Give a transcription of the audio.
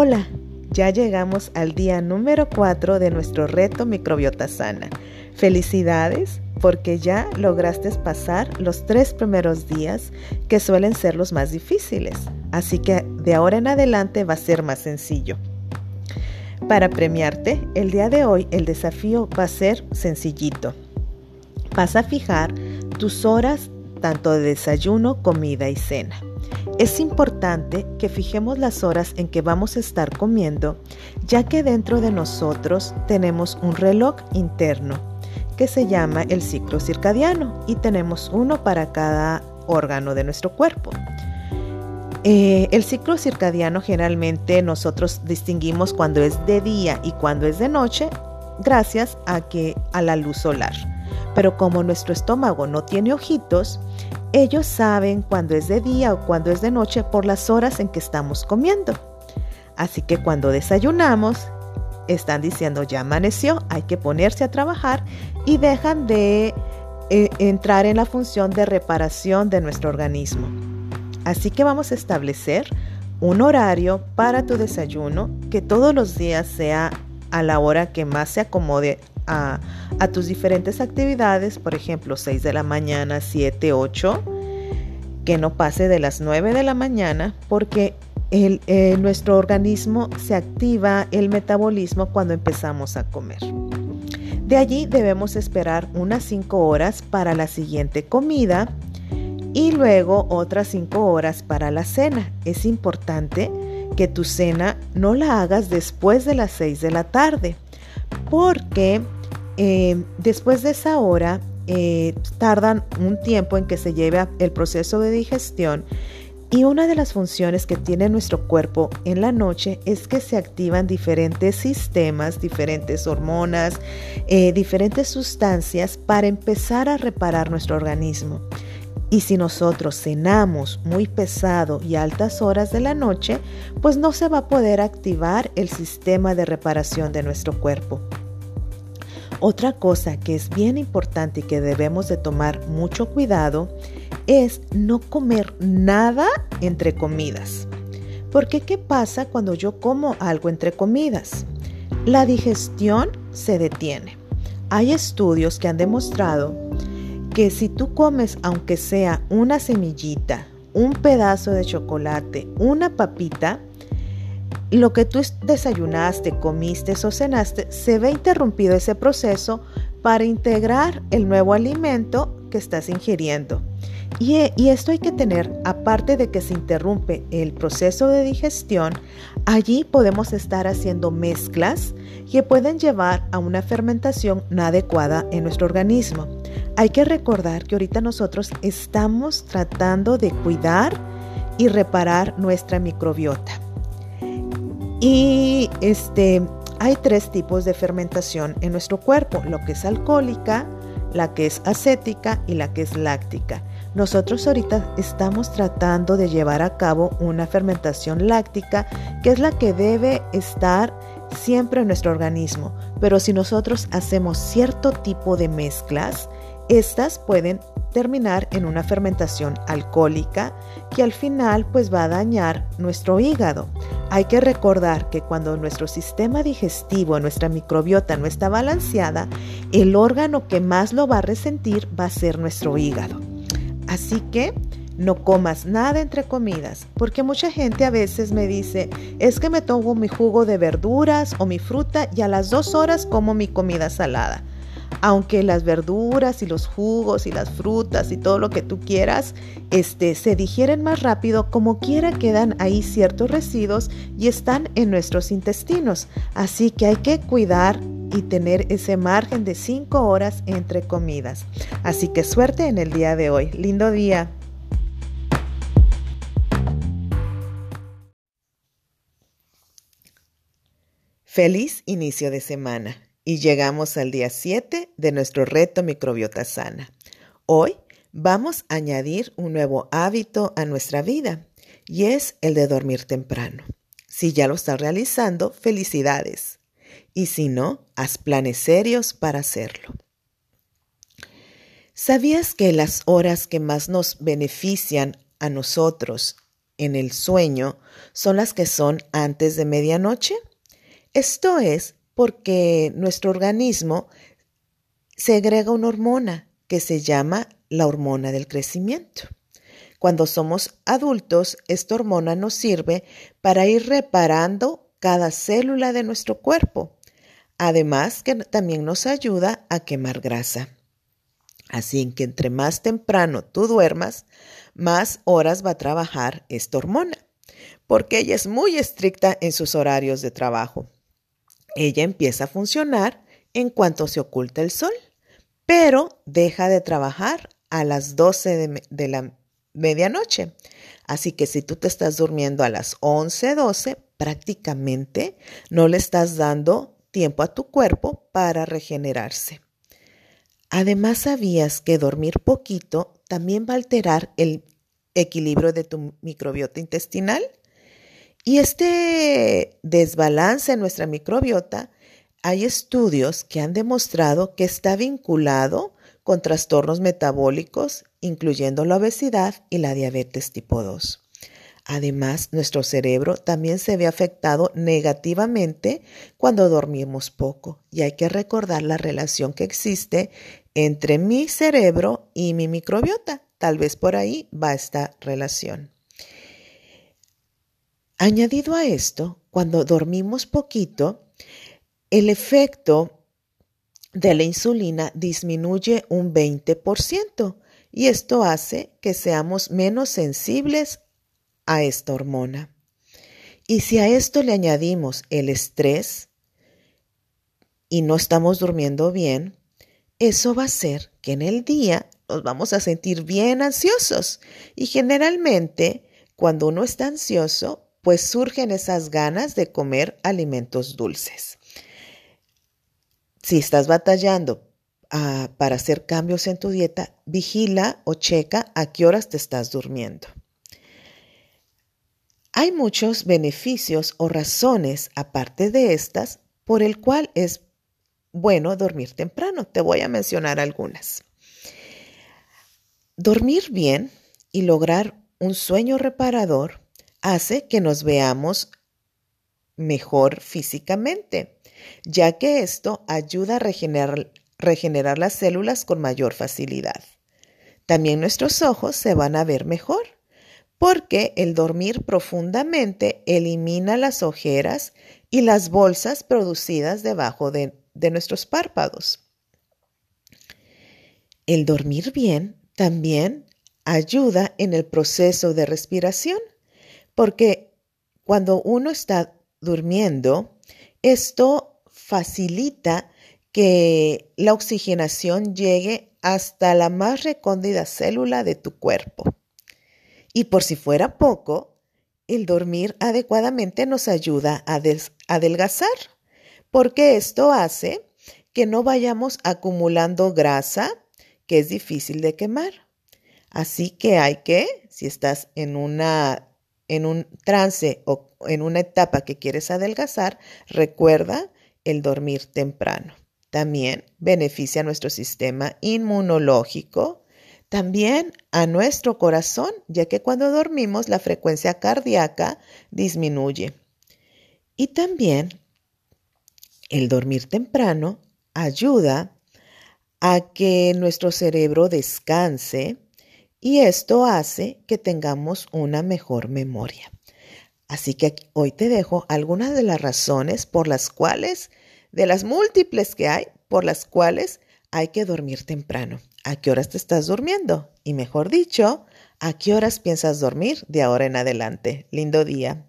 Hola, ya llegamos al día número 4 de nuestro reto microbiota sana. Felicidades porque ya lograste pasar los tres primeros días que suelen ser los más difíciles. Así que de ahora en adelante va a ser más sencillo. Para premiarte, el día de hoy el desafío va a ser sencillito. Vas a fijar tus horas tanto de desayuno, comida y cena. Es importante que fijemos las horas en que vamos a estar comiendo, ya que dentro de nosotros tenemos un reloj interno que se llama el ciclo circadiano y tenemos uno para cada órgano de nuestro cuerpo. Eh, el ciclo circadiano generalmente nosotros distinguimos cuando es de día y cuando es de noche gracias a que a la luz solar. Pero como nuestro estómago no tiene ojitos, ellos saben cuándo es de día o cuándo es de noche por las horas en que estamos comiendo. Así que cuando desayunamos, están diciendo ya amaneció, hay que ponerse a trabajar y dejan de eh, entrar en la función de reparación de nuestro organismo. Así que vamos a establecer un horario para tu desayuno que todos los días sea a la hora que más se acomode a, tus diferentes actividades, por ejemplo, 6 de la mañana, 7, 8, que no pase de las 9 de la mañana, porque eh, nuestro organismo se activa el metabolismo cuando empezamos a comer. De allí debemos esperar unas 5 horas para la siguiente comida y luego otras 5 horas para la cena. Es importante que tu cena no la hagas después de las 6 de la tarde, porque eh, después de esa hora eh, tardan un tiempo en que se lleve el proceso de digestión y una de las funciones que tiene nuestro cuerpo en la noche es que se activan diferentes sistemas, diferentes hormonas, eh, diferentes sustancias para empezar a reparar nuestro organismo. Y si nosotros cenamos muy pesado y a altas horas de la noche, pues no se va a poder activar el sistema de reparación de nuestro cuerpo. Otra cosa que es bien importante y que debemos de tomar mucho cuidado es no comer nada entre comidas. Porque ¿qué pasa cuando yo como algo entre comidas? La digestión se detiene. Hay estudios que han demostrado que si tú comes aunque sea una semillita, un pedazo de chocolate, una papita, lo que tú desayunaste, comiste o cenaste, se ve interrumpido ese proceso para integrar el nuevo alimento que estás ingiriendo. Y, esto hay que tener, aparte de que se interrumpe el proceso de digestión, allí podemos estar haciendo mezclas que pueden llevar a una fermentación no adecuada en nuestro organismo. Hay que recordar que ahorita nosotros estamos tratando de cuidar y reparar nuestra microbiota. Y este, hay tres tipos de fermentación en nuestro cuerpo, lo que es alcohólica, la que es acética y la que es láctica. Nosotros ahorita estamos tratando de llevar a cabo una fermentación láctica, que es la que debe estar siempre en nuestro organismo. Pero si nosotros hacemos cierto tipo de mezclas, estas pueden terminar en una fermentación alcohólica que al final pues va a dañar nuestro hígado. Hay que recordar que cuando nuestro sistema digestivo, nuestra microbiota no está balanceada, el órgano que más lo va a resentir va a ser nuestro hígado. Así que no comas nada entre comidas, porque mucha gente a veces me dice, es que me tomo mi jugo de verduras o mi fruta y a las dos horas como mi comida salada aunque las verduras y los jugos y las frutas y todo lo que tú quieras este, se digieren más rápido, como quiera quedan ahí ciertos residuos y están en nuestros intestinos. Así que hay que cuidar y tener ese margen de 5 horas entre comidas. Así que suerte en el día de hoy. Lindo día. Feliz inicio de semana y llegamos al día 7 de nuestro reto microbiota sana. Hoy vamos a añadir un nuevo hábito a nuestra vida y es el de dormir temprano. Si ya lo estás realizando, felicidades. Y si no, haz planes serios para hacerlo. ¿Sabías que las horas que más nos benefician a nosotros en el sueño son las que son antes de medianoche? Esto es porque nuestro organismo segrega una hormona que se llama la hormona del crecimiento. Cuando somos adultos, esta hormona nos sirve para ir reparando cada célula de nuestro cuerpo, además que también nos ayuda a quemar grasa. Así que entre más temprano tú duermas, más horas va a trabajar esta hormona, porque ella es muy estricta en sus horarios de trabajo. Ella empieza a funcionar en cuanto se oculta el sol, pero deja de trabajar a las 12 de, la medianoche. Así que si tú te estás durmiendo a las 11, 12, prácticamente no le estás dando tiempo a tu cuerpo para regenerarse. Además, ¿sabías que dormir poquito también va a alterar el equilibrio de tu microbiota intestinal? Y este desbalance en nuestra microbiota, hay estudios que han demostrado que está vinculado con trastornos metabólicos, incluyendo la obesidad y la diabetes tipo 2. Además, nuestro cerebro también se ve afectado negativamente cuando dormimos poco y hay que recordar la relación que existe entre mi cerebro y mi microbiota. Tal vez por ahí va esta relación. Añadido a esto, cuando dormimos poquito, el efecto de la insulina disminuye un 20% y esto hace que seamos menos sensibles a esta hormona. Y si a esto le añadimos el estrés y no estamos durmiendo bien, eso va a hacer que en el día nos vamos a sentir bien ansiosos. Y generalmente, cuando uno está ansioso, pues surgen esas ganas de comer alimentos dulces. Si estás batallando ah, para hacer cambios en tu dieta, vigila o checa a qué horas te estás durmiendo. Hay muchos beneficios o razones, aparte de estas, por el cual es bueno dormir temprano. Te voy a mencionar algunas. Dormir bien y lograr un sueño reparador hace que nos veamos mejor físicamente, ya que esto ayuda a regenerar, las células con mayor facilidad. También nuestros ojos se van a ver mejor porque el dormir profundamente elimina las ojeras y las bolsas producidas debajo de, nuestros párpados. El dormir bien también ayuda en el proceso de respiración, porque cuando uno está durmiendo, esto facilita que la oxigenación llegue hasta la más recóndita célula de tu cuerpo. Y por si fuera poco, el dormir adecuadamente nos ayuda a adelgazar, porque esto hace que no vayamos acumulando grasa que es difícil de quemar. Así que hay que, si estás en una en un trance o en una etapa que quieres adelgazar, recuerda el dormir temprano. También beneficia a nuestro sistema inmunológico, también a nuestro corazón, ya que cuando dormimos la frecuencia cardíaca disminuye. Y también el dormir temprano ayuda a que nuestro cerebro descanse y esto hace que tengamos una mejor memoria. Así que hoy te dejo algunas de las razones por las cuales, de las múltiples que hay, por las cuales hay que dormir temprano. ¿A qué horas te estás durmiendo? Y mejor dicho, ¿a qué horas piensas dormir de ahora en adelante? Lindo día.